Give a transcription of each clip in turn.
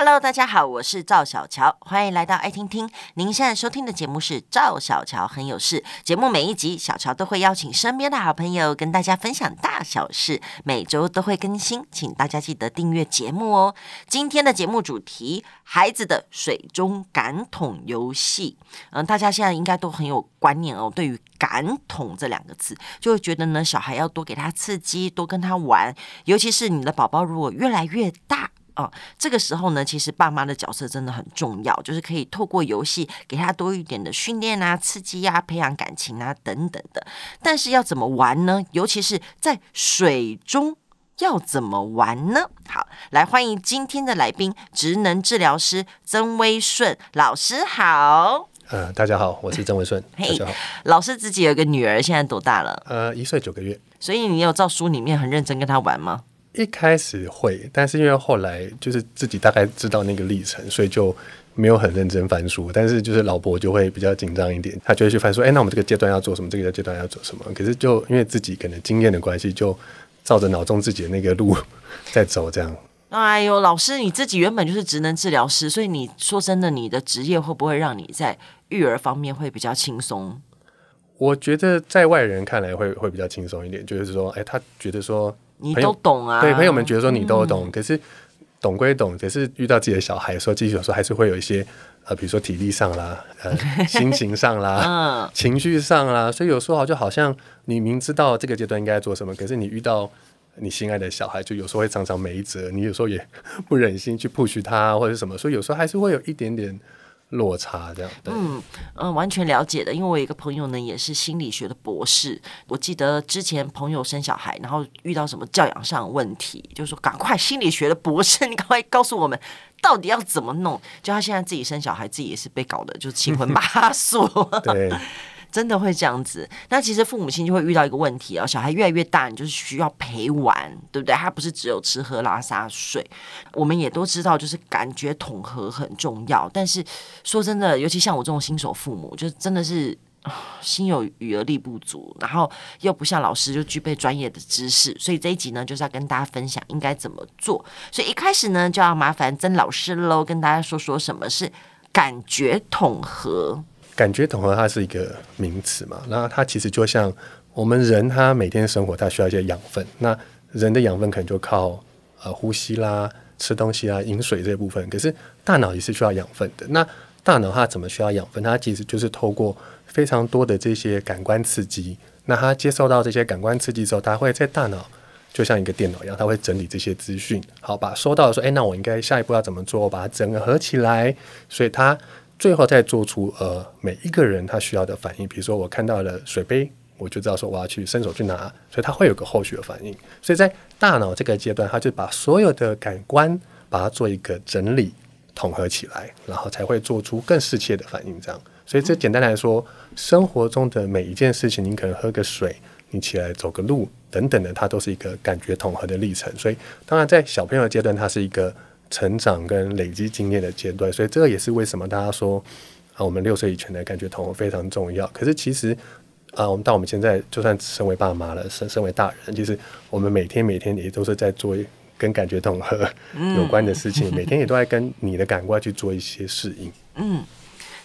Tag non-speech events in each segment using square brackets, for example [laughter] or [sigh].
Hello，大家好，我是赵小乔，欢迎来到爱听听。您现在收听的节目是赵小乔很有事。节目每一集，小乔都会邀请身边的好朋友跟大家分享大小事，每周都会更新，请大家记得订阅节目哦。今天的节目主题：孩子的水中感统游戏。嗯，大家现在应该都很有观念哦，对于“感统”这两个字，就会觉得呢，小孩要多给他刺激，多跟他玩，尤其是你的宝宝如果越来越大。哦，这个时候呢，其实爸妈的角色真的很重要，就是可以透过游戏给他多一点的训练啊、刺激啊、培养感情啊等等的。但是要怎么玩呢？尤其是在水中要怎么玩呢？好，来欢迎今天的来宾，职能治疗师曾威顺老师好。呃，大家好，我是曾威顺。[laughs] 嘿，大家好。老师自己有个女儿，现在多大了？呃，一岁九个月。所以你有照书里面很认真跟她玩吗？一开始会，但是因为后来就是自己大概知道那个历程，所以就没有很认真翻书。但是就是老婆就会比较紧张一点，她就会去翻说：“哎，那我们这个阶段要做什么？这个阶段要做什么？”可是就因为自己可能经验的关系，就照着脑中自己的那个路 [laughs] 在走，这样。哎呦，老师你自己原本就是职能治疗师，所以你说真的，你的职业会不会让你在育儿方面会比较轻松？我觉得在外人看来会会比较轻松一点，就是说，哎，他觉得说。你都懂啊？对，朋友们觉得说你都懂，嗯、可是懂归懂，可是遇到自己的小孩的时候，自己有时候还是会有一些呃，比如说体力上啦，呃，[laughs] 心情上啦，嗯、情绪上啦，所以有时候就好像你明知道这个阶段应该做什么，可是你遇到你心爱的小孩，就有时候会常常没辙，你有时候也不忍心去 push 他或者什么，所以有时候还是会有一点点。落差这样，嗯嗯，完全了解的。因为我有一个朋友呢，也是心理学的博士。我记得之前朋友生小孩，然后遇到什么教养上的问题，就说赶快心理学的博士，[laughs] 你赶快告诉我们到底要怎么弄。就他现在自己生小孩，自己也是被搞的，就是七荤八素。对。真的会这样子，那其实父母亲就会遇到一个问题啊，小孩越来越大，你就是需要陪玩，对不对？他不是只有吃喝拉撒睡。我们也都知道，就是感觉统合很重要。但是说真的，尤其像我这种新手父母，就真的是心有余而力不足，然后又不像老师就具备专业的知识，所以这一集呢，就是要跟大家分享应该怎么做。所以一开始呢，就要麻烦曾老师喽，跟大家说说什么是感觉统合。感觉统合它是一个名词嘛，那它其实就像我们人，他每天生活，他需要一些养分。那人的养分可能就靠呃呼吸啦、吃东西啦、饮水这部分。可是大脑也是需要养分的。那大脑它怎么需要养分？它其实就是透过非常多的这些感官刺激。那它接受到这些感官刺激之后，它会在大脑就像一个电脑一样，它会整理这些资讯，好把收到说，哎，那我应该下一步要怎么做？我把它整合起来，所以它。最后再做出呃每一个人他需要的反应，比如说我看到了水杯，我就知道说我要去伸手去拿，所以他会有个后续的反应。所以在大脑这个阶段，他就把所有的感官把它做一个整理统合起来，然后才会做出更适切的反应。这样，所以这简单来说，生活中的每一件事情，你可能喝个水，你起来走个路等等的，它都是一个感觉统合的历程。所以当然在小朋友阶段，它是一个。成长跟累积经验的阶段，所以这个也是为什么大家说啊，我们六岁以前的感觉统合非常重要。可是其实啊，我们到我们现在就算身为爸妈了，身身为大人，其实我们每天每天也都是在做跟感觉统合有关的事情，嗯、每天也都在跟你的感官去做一些适应。嗯，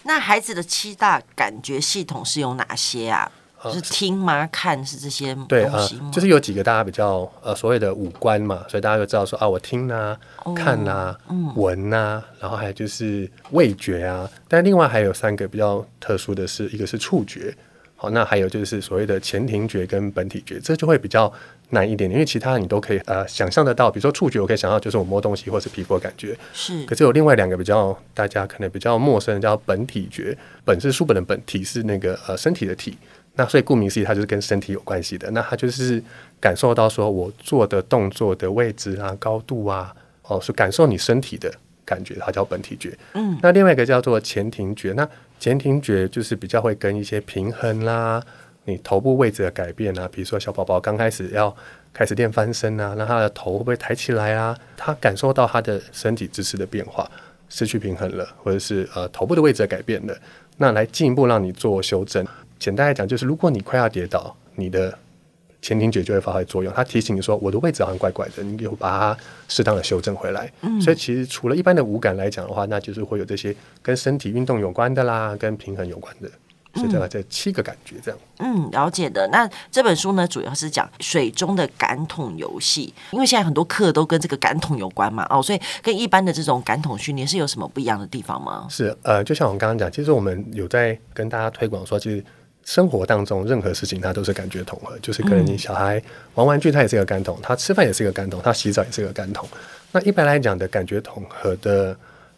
那孩子的七大感觉系统是有哪些啊？是听吗？看是这些对啊，就是有几个大家比较呃所谓的五官嘛，所以大家就知道说啊，我听啊，哦、看啊，嗯、闻啊，然后还有就是味觉啊。但另外还有三个比较特殊的是，一个是触觉，好，那还有就是所谓的前庭觉跟本体觉，这就会比较难一点点，因为其他你都可以呃想象得到，比如说触觉，我可以想到就是我摸东西或是皮肤的感觉，是。可是有另外两个比较大家可能比较陌生的叫本体觉，本是书本的本，体是那个呃身体的体。那所以顾名思义，它就是跟身体有关系的。那它就是感受到说我做的动作的位置啊、高度啊，哦，是感受你身体的感觉，它叫本体觉。嗯。那另外一个叫做前庭觉。那前庭觉就是比较会跟一些平衡啦，你头部位置的改变啊，比如说小宝宝刚开始要开始练翻身啊，那他的头会不会抬起来啊？他感受到他的身体姿势的变化，失去平衡了，或者是呃头部的位置的改变了，那来进一步让你做修正。简单来讲，就是如果你快要跌倒，你的前庭觉就会发挥作用，它提醒你说我的位置好像怪怪的，你有把它适当的修正回来。嗯，所以其实除了一般的五感来讲的话，那就是会有这些跟身体运动有关的啦，跟平衡有关的。是这样，这七个感觉这样。嗯，了解的。那这本书呢，主要是讲水中的感统游戏，因为现在很多课都跟这个感统有关嘛，哦，所以跟一般的这种感统训练是有什么不一样的地方吗？是，呃，就像我们刚刚讲，其实我们有在跟大家推广说，其实生活当中任何事情它都是感觉统合，就是可能你小孩玩玩具，它也是一个感统，他吃饭也是一个感统，他洗澡也是一个感统。那一般来讲的感觉统合的。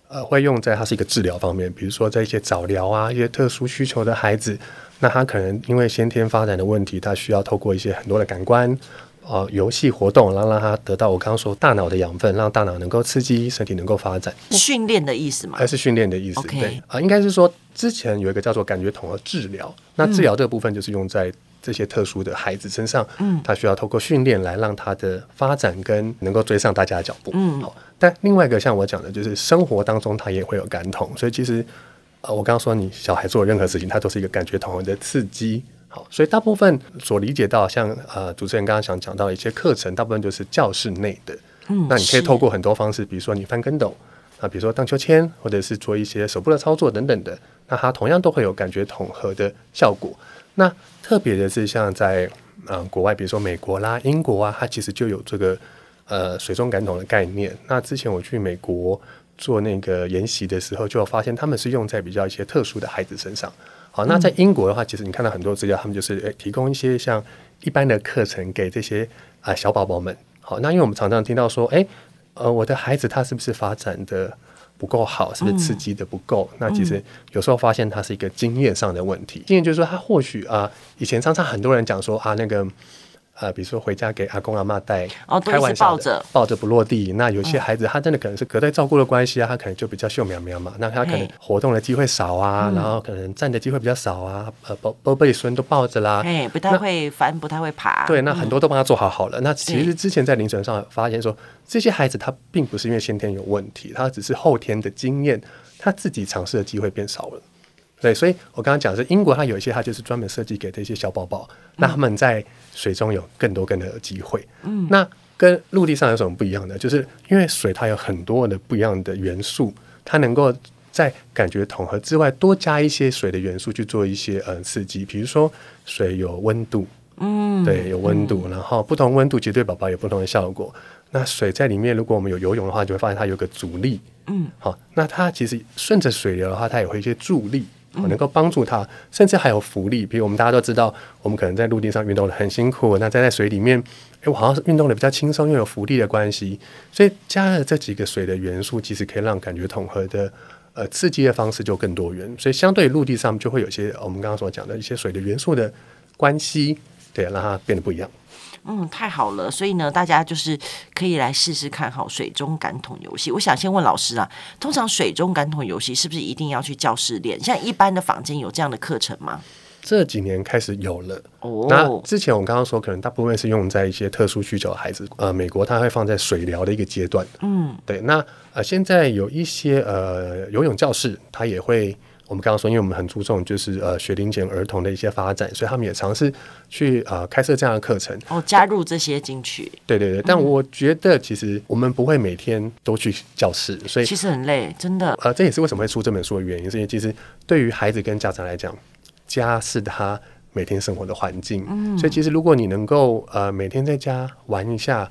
呃，会用在它是一个治疗方面，比如说在一些早疗啊，一些特殊需求的孩子，那他可能因为先天发展的问题，他需要透过一些很多的感官，呃，游戏活动，然后让他得到我刚刚说大脑的养分，让大脑能够刺激，身体能够发展。训练的意思吗？还是训练的意思？Okay. 对啊，呃，应该是说之前有一个叫做感觉统合治疗，那治疗这个部分就是用在。这些特殊的孩子身上，嗯，他需要透过训练来让他的发展跟能够追上大家的脚步，嗯，好。但另外一个像我讲的，就是生活当中他也会有感统，所以其实，呃，我刚刚说你小孩做任何事情，他都是一个感觉统合的刺激，好。所以大部分所理解到，像呃主持人刚刚想讲到一些课程，大部分就是教室内的，嗯，那你可以透过很多方式，比如说你翻跟斗，啊，比如说荡秋千，或者是做一些手部的操作等等的，那它同样都会有感觉统合的效果。那特别的是，像在嗯、呃、国外，比如说美国啦、英国啊，它其实就有这个呃水中感统的概念。那之前我去美国做那个研习的时候，就发现他们是用在比较一些特殊的孩子身上。好，那在英国的话，其实你看到很多资料，他们就是诶提供一些像一般的课程给这些啊、呃、小宝宝们。好，那因为我们常常听到说，诶，呃，我的孩子他是不是发展的？不够好，是不是刺激的不够？嗯、那其实有时候发现他是一个经验上的问题。经验就是说，他或许啊、呃，以前常常很多人讲说啊，那个。呃，比如说回家给阿公阿妈带，哦，开玩笑的，抱着抱着不落地。那有些孩子他真的可能是隔代照顾的关系啊，他可能就比较秀苗苗嘛。那他可能活动的机会少啊，然后可能站的机会比较少啊。呃，宝宝贝孙都抱着啦，哎，不太会翻，不太会爬。对，那很多都帮他做好好了。那其实之前在临床上发现说，这些孩子他并不是因为先天有问题，他只是后天的经验，他自己尝试的机会变少了。对，所以我刚刚讲的是英国，它有一些它就是专门设计给这些小宝宝，那他们在水中有更多更多的机会。嗯，那跟陆地上有什么不一样的？就是因为水它有很多的不一样的元素，它能够在感觉统合之外，多加一些水的元素去做一些呃刺激。比如说水有温度，嗯，对，有温度，然后不同温度其实对宝宝有不同的效果。那水在里面，如果我们有游泳的话，就会发现它有个阻力，嗯，好，那它其实顺着水流的话，它也会一些助力。我能够帮助他，甚至还有浮力。比如我们大家都知道，我们可能在陆地上运动的很辛苦，那在在水里面，诶，我好像是运动的比较轻松，因为有浮力的关系。所以加了这几个水的元素，其实可以让感觉统合的呃刺激的方式就更多元。所以相对陆地上，就会有些我们刚刚所讲的一些水的元素的关系，对，让它变得不一样。嗯，太好了，所以呢，大家就是可以来试试看好水中感统游戏。我想先问老师啊，通常水中感统游戏是不是一定要去教室练？像一般的房间有这样的课程吗？这几年开始有了。哦，那之前我刚刚说，可能大部分是用在一些特殊需求的孩子。呃，美国它会放在水疗的一个阶段。嗯，对。那呃，现在有一些呃游泳教室，它也会。我们刚刚说，因为我们很注重就是呃学龄前儿童的一些发展，所以他们也尝试去呃开设这样的课程。哦，加入这些进去。对对对，但我觉得其实我们不会每天都去教室，所以其实很累，真的。呃，这也是为什么会出这本书的原因，是因为其实对于孩子跟家长来讲，家是他每天生活的环境，嗯，所以其实如果你能够呃每天在家玩一下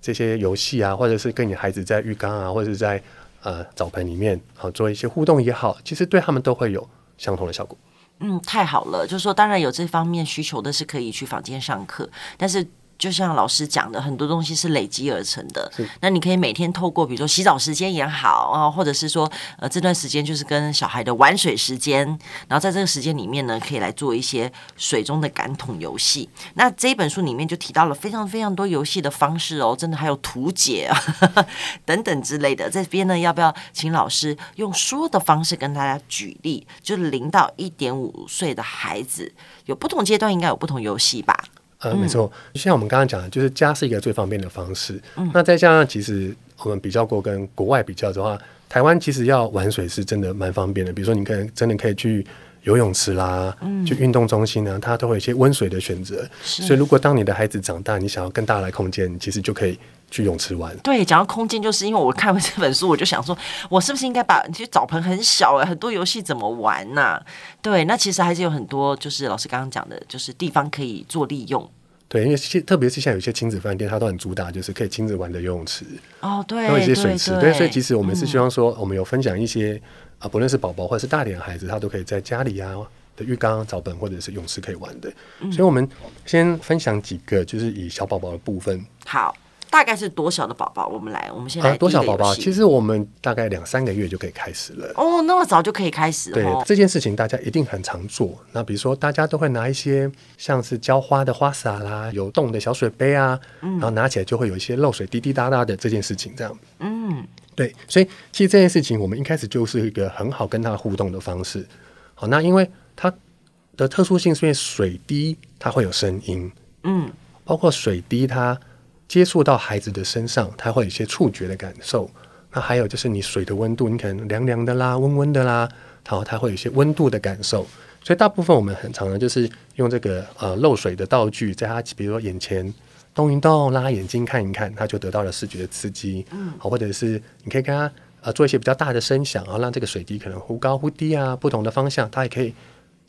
这些游戏啊，或者是跟你孩子在浴缸啊，或者是在呃，澡盆里面好做一些互动也好，其实对他们都会有相同的效果。嗯，太好了，就是说，当然有这方面需求的是可以去房间上课，但是。就像老师讲的，很多东西是累积而成的。那你可以每天透过，比如说洗澡时间也好啊，或者是说呃这段时间就是跟小孩的玩水时间，然后在这个时间里面呢，可以来做一些水中的感统游戏。那这一本书里面就提到了非常非常多游戏的方式哦，真的还有图解啊等等之类的。这边呢，要不要请老师用说的方式跟大家举例？就是零到一点五岁的孩子有不同阶段，应该有不同游戏吧？呃，没错，就像我们刚刚讲的，就是家是一个最方便的方式。嗯，那再加上，其实我们比较过跟国外比较的话，台湾其实要玩水是真的蛮方便的。比如说，你可能真的可以去游泳池啦，嗯，去运动中心呢，它都会有一些温水的选择。所以，如果当你的孩子长大，你想要更大的空间，其实就可以去泳池玩。对，讲到空间，就是因为我看完这本书，我就想说，我是不是应该把其实澡盆很小哎，很多游戏怎么玩呢、啊？对，那其实还是有很多，就是老师刚刚讲的，就是地方可以做利用。对，因为特别是像有些亲子饭店，它都很主打就是可以亲子玩的游泳池哦，对，还有一些水池，对，对，对，所以其实我们是希望说，我们有分享一些、嗯、啊，不论是宝宝或者是大点的孩子，他都可以在家里啊。的浴缸、澡盆或者是泳池可以玩的，嗯、所以我们先分享几个，就是以小宝宝的部分。好，大概是多小的宝宝？我们来，我们先来、啊。多小宝宝？其实我们大概两三个月就可以开始了。哦，那么早就可以开始了。对，这件事情大家一定很常做。那比如说，大家都会拿一些像是浇花的花洒啦，有洞的小水杯啊，嗯、然后拿起来就会有一些漏水滴滴答答的这件事情，这样。嗯，对。所以其实这件事情，我们一开始就是一个很好跟他互动的方式。好，那因为。它的特殊性是因为水滴它会有声音，嗯，包括水滴它接触到孩子的身上，他会有一些触觉的感受。那还有就是你水的温度，你可能凉凉的啦，温温的啦，然后它会有一些温度的感受。所以大部分我们很常的就是用这个呃漏水的道具，在他比如说眼前动一动，让他眼睛看一看，他就得到了视觉的刺激，嗯，好，或者是你可以跟他呃做一些比较大的声响，然后让这个水滴可能忽高忽低啊，不同的方向，他也可以。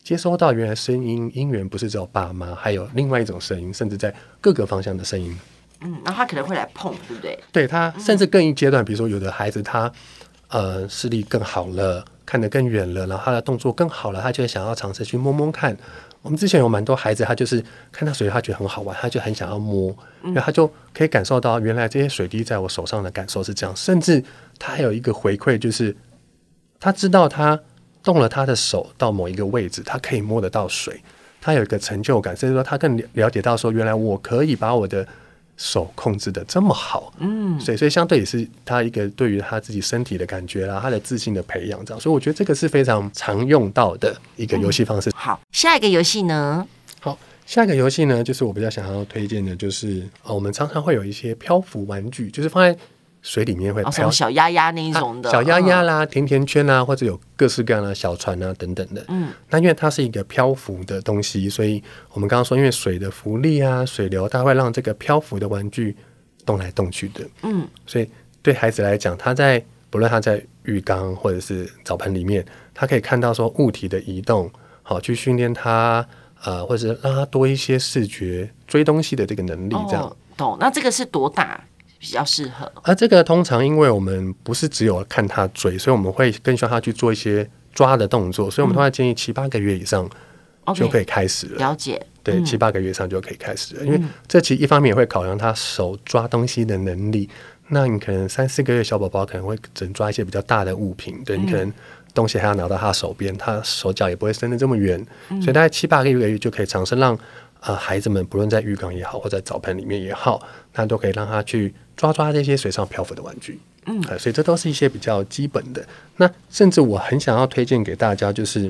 接收到原来声音音源不是只有爸妈，还有另外一种声音，甚至在各个方向的声音。嗯，然后他可能会来碰，对不对？对他，甚至更一阶段，比如说有的孩子他呃视力更好了，看得更远了，然后他的动作更好了，他就会想要尝试去摸摸看。我们之前有蛮多孩子，他就是看到水，他觉得很好玩，他就很想要摸，然后他就可以感受到原来这些水滴在我手上的感受是这样。甚至他还有一个回馈，就是他知道他。动了他的手到某一个位置，他可以摸得到水，他有一个成就感，所以说他更了解到说，原来我可以把我的手控制的这么好，嗯，所以所以相对也是他一个对于他自己身体的感觉啦，他的自信的培养这样，所以我觉得这个是非常常用到的一个游戏方式。嗯。好，下一个游戏呢？好，下一个游戏呢，就是我比较想要推荐的，就是啊，我们常常会有一些漂浮玩具，就是放在。水里面会漂、哦、小鸭鸭那一种的、啊、小鸭鸭啦、甜甜圈啦，或者有各式各样的小船啊等等的。嗯，那因为它是一个漂浮的东西，所以我们刚刚说，因为水的浮力啊、水流，它会让这个漂浮的玩具动来动去的。嗯，所以对孩子来讲，他在不论他在浴缸或者是澡盆里面，他可以看到说物体的移动，好去训练他呃，或者是让他多一些视觉追东西的这个能力。这样、哦、懂？那这个是多大？比较适合，而、啊、这个通常因为我们不是只有看他追，所以我们会更需要他去做一些抓的动作，所以我们通常建议七八个月以上就可以开始了。了解，对，七八个月以上就可以开始了，嗯、因为这其实一方面也会考量他手抓东西的能力。那你可能三四个月小宝宝可能会只能抓一些比较大的物品，对，你可能东西还要拿到他手边，他手脚也不会伸得这么远，所以大概七八个月就可以尝试让呃孩子们不论在浴缸也好，或在澡盆里面也好，那都可以让他去。抓抓这些水上漂浮的玩具，嗯，所以这都是一些比较基本的。那甚至我很想要推荐给大家，就是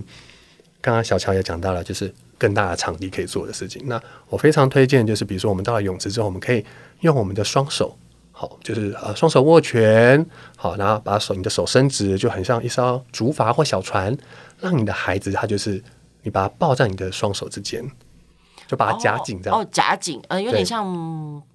刚刚小乔也讲到了，就是更大的场地可以做的事情。那我非常推荐，就是比如说我们到了泳池之后，我们可以用我们的双手，好，就是呃双手握拳，好，然后把手你的手伸直，就很像一艘竹筏或小船，让你的孩子他就是你把他抱在你的双手之间。就把它夹紧，这样哦，夹紧，呃，有点像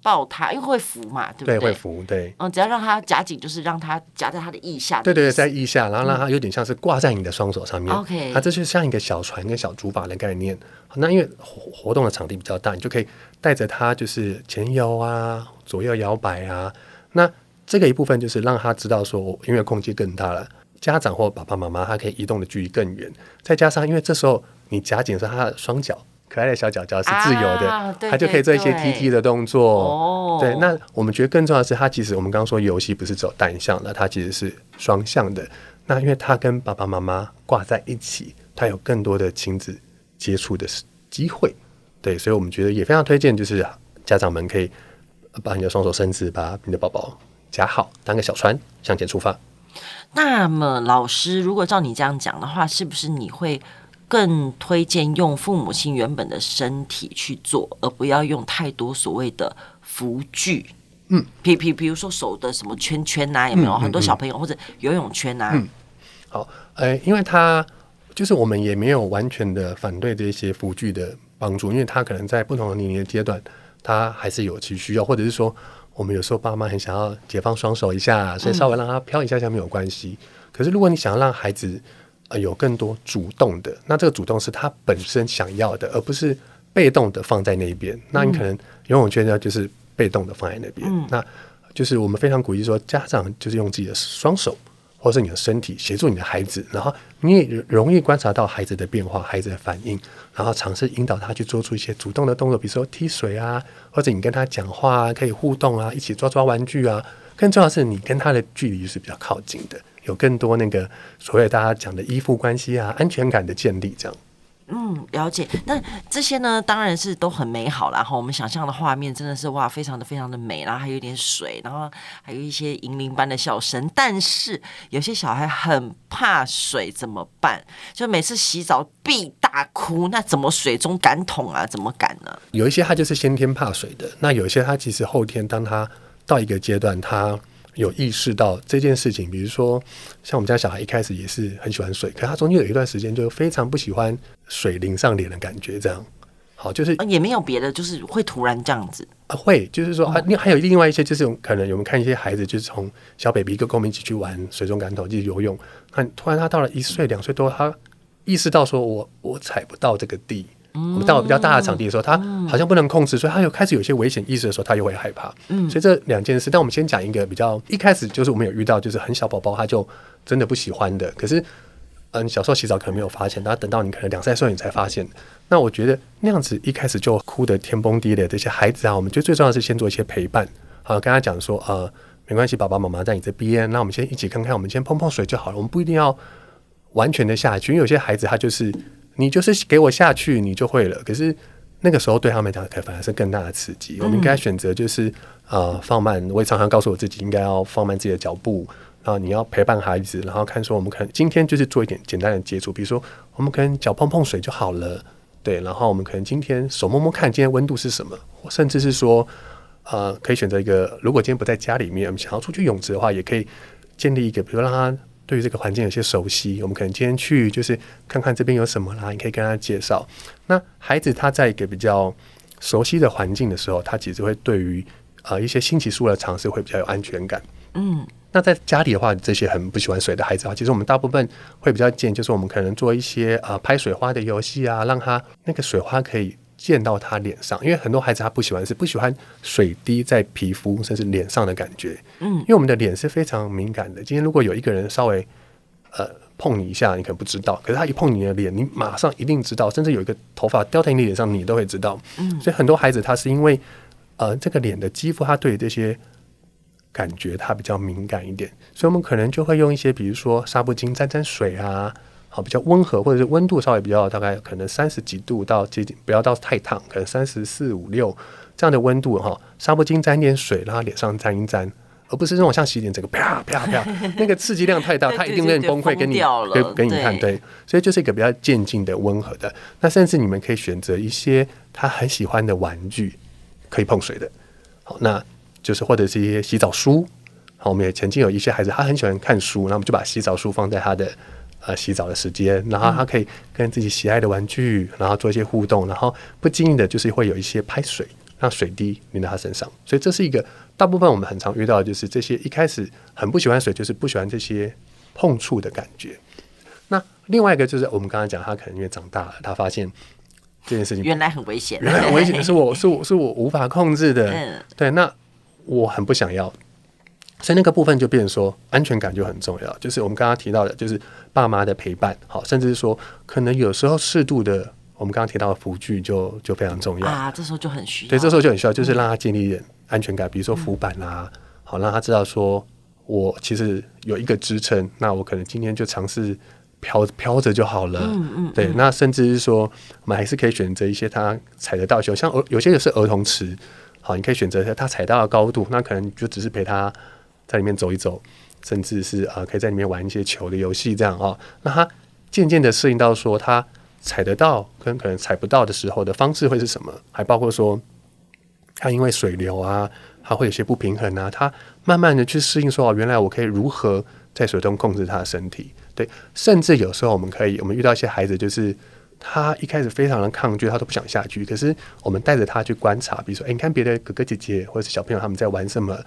抱它，因为会浮嘛，对不对？对，会浮，对。嗯，只要让它夹紧，就是让它夹在它的腋下。对对对，在腋下，然后让它有点像是挂在你的双手上面。OK，它这就像一个小船跟小竹筏的概念。那因为活活动的场地比较大，你就可以带着它，就是前摇啊，左右摇摆啊。那这个一部分就是让他知道说，因为空间更大了，家长或爸爸妈妈他可以移动的距离更远。再加上，因为这时候你夹紧是他的双脚。可爱的小脚脚是自由的，啊、对对对，它就可以做一些踢踢的动作。哦，对，那我们觉得更重要的是，它其实我们刚刚说游戏不是只有单向的，它其实是双向的。那因为它跟爸爸妈妈挂在一起，它有更多的亲子接触的机会。对，所以我们觉得也非常推荐，就是家长们可以把你的双手伸直，把你的宝宝夹好，当个小船向前出发。那么，老师，如果照你这样讲的话，是不是你会？更推荐用父母亲原本的身体去做，而不要用太多所谓的辅具。嗯，比比比如说手的什么圈圈呐、啊，有没有、嗯嗯嗯、很多小朋友或者游泳圈呐、啊？嗯，好，呃，因为他就是我们也没有完全的反对这些辅具的帮助，因为他可能在不同的年龄阶段，他还是有其需要，或者是说，我们有时候爸妈很想要解放双手一下，所以稍微让他飘一下下没有关系。嗯、可是如果你想要让孩子呃有更多主动的，那这个主动是他本身想要的，而不是被动的放在那边。那你可能游泳圈呢，就是被动的放在那边。嗯、那就是我们非常鼓励说，家长就是用自己的双手。或是你的身体协助你的孩子，然后你也容易观察到孩子的变化、孩子的反应，然后尝试引导他去做出一些主动的动作，比如说踢水啊，或者你跟他讲话啊，可以互动啊，一起抓抓玩具啊。更重要的是，你跟他的距离是比较靠近的，有更多那个所谓大家讲的依附关系啊、安全感的建立，这样。嗯，了解。那这些呢，当然是都很美好。然后我们想象的画面真的是哇，非常的非常的美。然后还有点水，然后还有一些银铃般的笑声。但是有些小孩很怕水，怎么办？就每次洗澡必大哭，那怎么水中感统啊？怎么敢呢？有一些他就是先天怕水的，那有一些他其实后天，当他到一个阶段，他。有意识到这件事情，比如说像我们家小孩一开始也是很喜欢水，可他中间有一段时间就非常不喜欢水淋上脸的感觉，这样好就是也没有别的，就是会突然这样子啊，会就是说啊，另还有另外一些就是可能我们看一些孩子就是从小 baby 跟我们一起去玩水中感统，就是游泳，那突然他到了一岁两岁多，他意识到说我我踩不到这个地。我们到了比较大的场地的时候，他好像不能控制，所以他又开始有些危险意识的时候，他又会害怕。嗯，所以这两件事，但我们先讲一个比较一开始就是我们有遇到，就是很小宝宝他就真的不喜欢的。可是，嗯，小时候洗澡可能没有发现，然后等到你可能两三岁你才发现。那我觉得那样子一开始就哭得天崩地裂的这些孩子啊，我们觉得最重要的是先做一些陪伴，好，跟他讲说，呃，没关系，爸爸妈妈在你这边，那我们先一起看看，我们先碰碰水就好了，我们不一定要完全的下去，因为有些孩子他就是。你就是给我下去，你就会了。可是那个时候对他们来讲，可反而是更大的刺激。我们应该选择就是呃放慢。我也常常告诉我自己，应该要放慢自己的脚步。然后你要陪伴孩子，然后看说我们可能今天就是做一点简单的接触，比如说我们可能脚碰碰水就好了，对。然后我们可能今天手摸摸看今天温度是什么，甚至是说呃可以选择一个，如果今天不在家里面，我们想要出去泳池的话，也可以建立一个，比如让他。对于这个环境有些熟悉，我们可能今天去就是看看这边有什么啦，你可以跟他介绍。那孩子他在一个比较熟悉的环境的时候，他其实会对于呃一些新奇事物的尝试会比较有安全感。嗯，那在家里的话，这些很不喜欢水的孩子啊，其实我们大部分会比较建议，就是我们可能做一些呃拍水花的游戏啊，让他那个水花可以。溅到他脸上，因为很多孩子他不喜欢，是不喜欢水滴在皮肤甚至脸上的感觉。嗯，因为我们的脸是非常敏感的。今天如果有一个人稍微呃碰你一下，你可能不知道，可是他一碰你的脸，你马上一定知道。甚至有一个头发掉在你脸上，你都会知道。嗯，所以很多孩子他是因为呃这个脸的肌肤，他对这些感觉他比较敏感一点，所以我们可能就会用一些比如说纱布巾沾沾水啊。好，比较温和，或者是温度稍微比较大概可能三十几度到接近，不要到太烫，可能三十四五六这样的温度哈。纱布巾沾点水，然后脸上沾一沾，而不是那种像洗脸整个啪啪啪，那个刺激量太大，[laughs] 他一定会崩溃，给你给给你看。对，所以就是一个比较渐进的温和的。那甚至你们可以选择一些他很喜欢的玩具，可以碰水的。好，那就是或者是一些洗澡书。好，我们也曾经有一些孩子，他很喜欢看书，那我们就把洗澡书放在他的。呃，洗澡的时间，然后他可以跟自己喜爱的玩具，然后做一些互动，然后不经意的，就是会有一些拍水，让水滴淋到他身上。所以这是一个大部分我们很常遇到的，就是这些一开始很不喜欢水，就是不喜欢这些碰触的感觉。那另外一个就是我们刚刚讲，他可能因为长大了，他发现这件事情原来很危险，原来很危险，是我是我是我无法控制的。[laughs] 对，那我很不想要。所以那个部分就变成说，安全感就很重要。就是我们刚刚提到的，就是爸妈的陪伴，好，甚至是说，可能有时候适度的，我们刚刚提到的辅具就就非常重要啊。这时候就很需要，对，这时候就很需要，就是让他建立一点安全感，比如说浮板啦，好，让他知道说，我其实有一个支撑，那我可能今天就尝试飘飘着就好了。嗯嗯，对，那甚至是说，我们还是可以选择一些他踩得到球，像儿有些也是儿童池，好，你可以选择他踩到的高度，那可能就只是陪他。在里面走一走，甚至是啊，可以在里面玩一些球的游戏，这样啊。那他渐渐的适应到说，他踩得到跟可能踩不到的时候的方式会是什么？还包括说，他因为水流啊，他会有些不平衡啊，他慢慢的去适应说，哦，原来我可以如何在水中控制他的身体。对，甚至有时候我们可以，我们遇到一些孩子，就是他一开始非常的抗拒，他都不想下去。可是我们带着他去观察，比如说，诶，你看别的哥哥姐姐或者是小朋友他们在玩什么，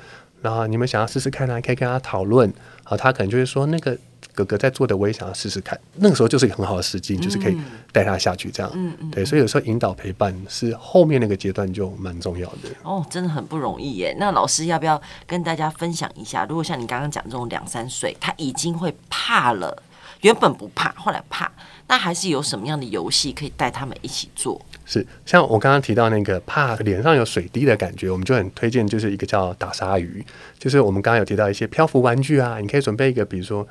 然后你们想要试试看呢，可以跟他讨论。好，他可能就会说那个。哥哥在做的，我也想要试试看。那个时候就是一个很好的时机，嗯、就是可以带他下去这样。嗯嗯，对，所以有时候引导陪伴是后面那个阶段就蛮重要的。哦，真的很不容易耶。那老师要不要跟大家分享一下？如果像你刚刚讲这种两三岁，他已经会怕了，原本不怕，后来怕，那还是有什么样的游戏可以带他们一起做？是，像我刚刚提到那个怕脸上有水滴的感觉，我们就很推荐，就是一个叫打鲨鱼，就是我们刚刚有提到一些漂浮玩具啊，你可以准备一个，比如说。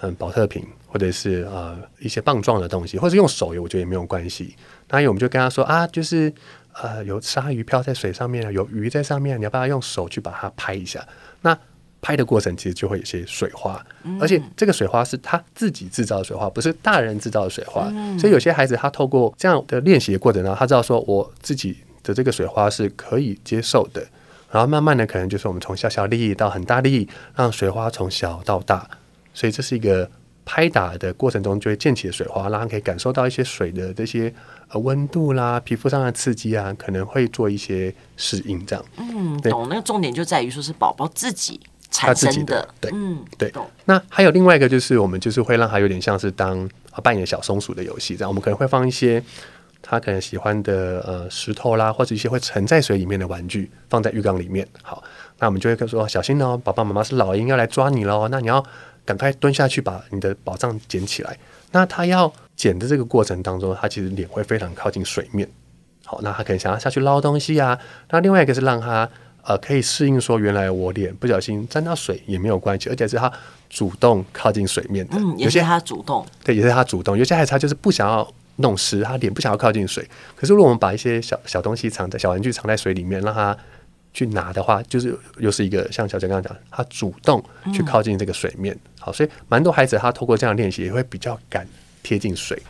嗯，宝特瓶或者是呃一些棒状的东西，或者用手游，我觉得也没有关系。那我们就跟他说啊，就是呃有鲨鱼漂在水上面啊，有鱼在上面，你要不要用手去把它拍一下？那拍的过程其实就会有些水花，嗯、而且这个水花是他自己制造的水花，不是大人制造的水花。嗯、所以有些孩子他透过这样的练习的过程呢，他知道说我自己的这个水花是可以接受的，然后慢慢的可能就是我们从小小利益到很大利益，让水花从小到大。所以这是一个拍打的过程中就会溅起的水花，让他可以感受到一些水的这些呃温度啦、皮肤上的刺激啊，可能会做一些适应这样。嗯，懂。那个重点就在于说是宝宝自己产生的。的对，嗯，对。那还有另外一个就是我们就是会让他有点像是当扮演小松鼠的游戏这样，我们可能会放一些他可能喜欢的呃石头啦，或者一些会沉在水里面的玩具放在浴缸里面。好，那我们就会说小心哦，爸爸妈妈是老鹰要来抓你喽，那你要。赶快蹲下去把你的宝藏捡起来。那他要捡的这个过程当中，他其实脸会非常靠近水面。好，那他可能想要下去捞东西啊。那另外一个是让他呃可以适应说，原来我脸不小心沾到水也没有关系，而且是他主动靠近水面的。嗯，也是他主动。对，也是他主动。有些孩子他就是不想要弄湿，他脸不想要靠近水。可是如果我们把一些小小东西藏在小玩具藏在水里面，让他。去拿的话，就是又是一个像小杰刚刚讲，他主动去靠近这个水面，嗯、好，所以蛮多孩子他透过这样练习也会比较敢贴近水。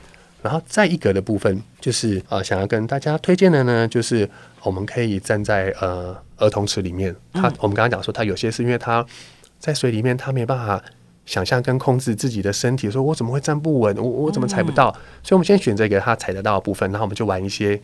然后再一格的部分，就是呃，想要跟大家推荐的呢，就是我们可以站在呃儿童池里面，他、嗯、我们刚刚讲说，他有些是因为他在水里面，他没办法想象跟控制自己的身体，说我怎么会站不稳，我我怎么踩不到？嗯、所以我们先选择一个他踩得到的部分，然后我们就玩一些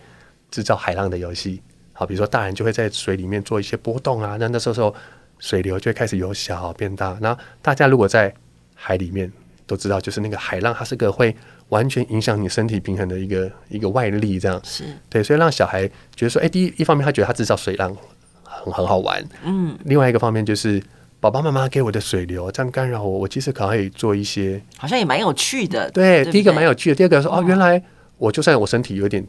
制造海浪的游戏。好，比如说大人就会在水里面做一些波动啊，那那时候水流就会开始由小变大。那大家如果在海里面都知道，就是那个海浪，它是个会完全影响你身体平衡的一个一个外力，这样是对。所以让小孩觉得说，哎，第一一方面他觉得他制造水浪很很好玩，嗯，另外一个方面就是爸爸妈妈给我的水流这样干扰我，我其实可以做一些，好像也蛮有趣的。对，第一个蛮有趣的，第二个说哦，原来我就算我身体有点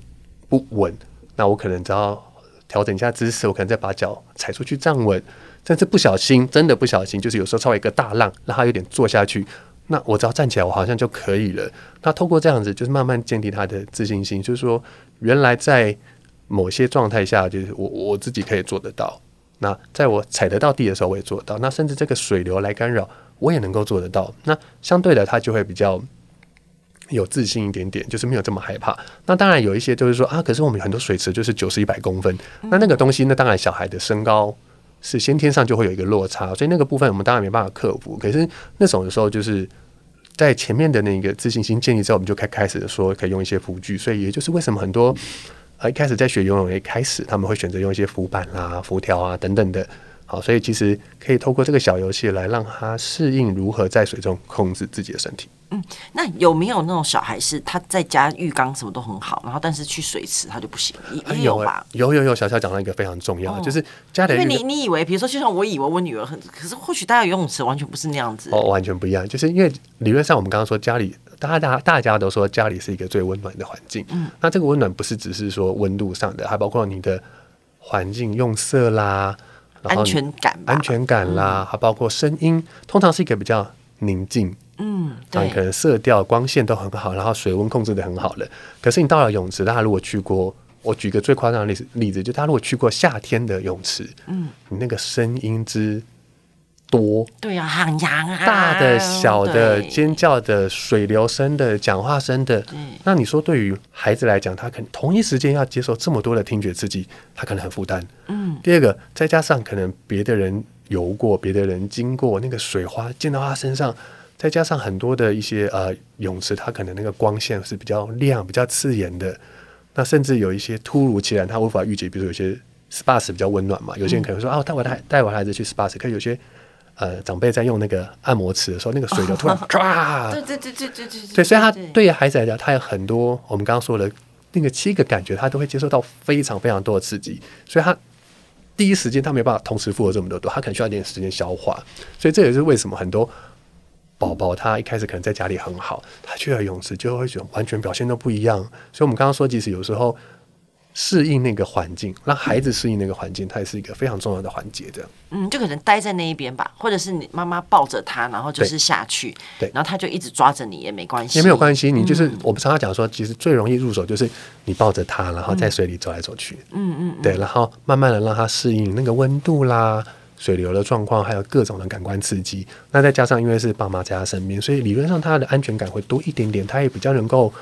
不稳，那我可能只要。调整一下姿势，我可能再把脚踩出去站稳。但是不小心，真的不小心，就是有时候稍微一个大浪，让他有点坐下去。那我只要站起来，我好像就可以了。那透过这样子，就是慢慢建立他的自信心，就是说，原来在某些状态下，就是我我自己可以做得到。那在我踩得到地的时候，我也做得到。那甚至这个水流来干扰，我也能够做得到。那相对的，他就会比较。有自信一点点，就是没有这么害怕。那当然有一些就是说啊，可是我们很多水池就是九十一百公分，那那个东西，那当然小孩的身高是先天上就会有一个落差，所以那个部分我们当然没办法克服。可是那种的时候，就是在前面的那个自信心建立之后，我们就开开始说可以用一些辅具。所以也就是为什么很多呃一开始在学游泳一开始，他们会选择用一些浮板啦、浮条啊等等的。好，所以其实可以透过这个小游戏来让他适应如何在水中控制自己的身体。嗯，那有没有那种小孩是他在家浴缸什么都很好，然后但是去水池他就不行？也有吧？有有有，小乔讲到一个非常重要的，哦、就是家里因为你你以为，比如说就像我以为我女儿很，可是或许大家游泳池完全不是那样子。哦，完全不一样，就是因为理论上我们刚刚说家里，大家大家都说家里是一个最温暖的环境。嗯，那这个温暖不是只是说温度上的，还包括你的环境用色啦。安全感，安全感啦，还包括声音，通常是一个比较宁静，嗯，对，可能色调、光线都很好，然后水温控制的很好了。可是你到了泳池，大家如果去过，我举个最夸张的例子，例子就大家如果去过夏天的泳池，嗯，你那个声音之多，对啊，喊烊啊，大的、小的、尖叫的、水流声的、讲话声的。那你说，对于孩子来讲，他可能同一时间要接受这么多的听觉刺激，他可能很负担。嗯。第二个，再加上可能别的人游过，别的人经过，那个水花溅到他身上，再加上很多的一些呃泳池，它可能那个光线是比较亮、比较刺眼的。那甚至有一些突如其来，它无法预计，比如说有些 SPA 室比较温暖嘛，有些人可能说、嗯、啊，带我带带我孩子去 SPA 室，可有些。呃，长辈在用那个按摩池的时候，那个水流突然 [laughs] 唰，对对对对对对，对，所以他对于孩子来讲，他有很多我们刚刚说的那个七个感觉，他都会接受到非常非常多的刺激，所以他第一时间他没有办法同时负荷这么多，他可能需要一点时间消化，所以这也是为什么很多宝宝他一开始可能在家里很好，他去了泳池就会觉得完全表现都不一样，所以我们刚刚说，即使有时候。适应那个环境，让孩子适应那个环境，它也是一个非常重要的环节的。嗯，就可能待在那一边吧，或者是你妈妈抱着他，然后就是下去，对，然后他就一直抓着你也没关系，也没有关系。你就是、嗯、我们常常讲说，其实最容易入手就是你抱着他，然后在水里走来走去。嗯嗯，对，然后慢慢的让他适应那个温度啦、水流的状况，还有各种的感官刺激。那再加上因为是爸妈在他身边，所以理论上他的安全感会多一点点，他也比较能够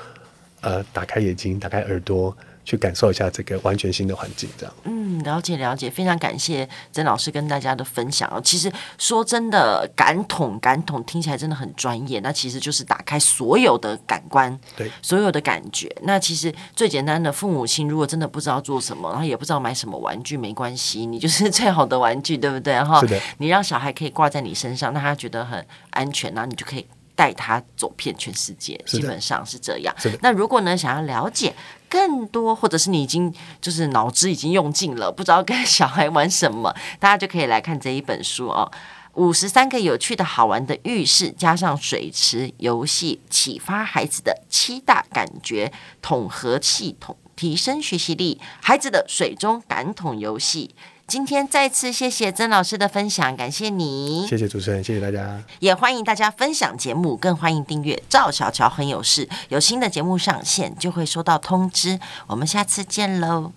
呃打开眼睛、打开耳朵。去感受一下这个完全新的环境，这样。嗯，了解了解，非常感谢曾老师跟大家的分享哦。其实说真的，感统感统听起来真的很专业，那其实就是打开所有的感官，对，所有的感觉。那其实最简单的，父母亲如果真的不知道做什么，然后也不知道买什么玩具，没关系，你就是最好的玩具，对不对？哈，是的。你让小孩可以挂在你身上，那他觉得很安全，然后你就可以。带他走遍全世界，基本上是这样。那如果呢，想要了解更多，或者是你已经就是脑子已经用尽了，不知道跟小孩玩什么，大家就可以来看这一本书哦。五十三个有趣的好玩的浴室，加上水池游戏，启发孩子的七大感觉统合系统，提升学习力。孩子的水中感统游戏。今天再次谢谢曾老师的分享，感谢你。谢谢主持人，谢谢大家。也欢迎大家分享节目，更欢迎订阅赵小乔很有事，有新的节目上线就会收到通知。我们下次见喽。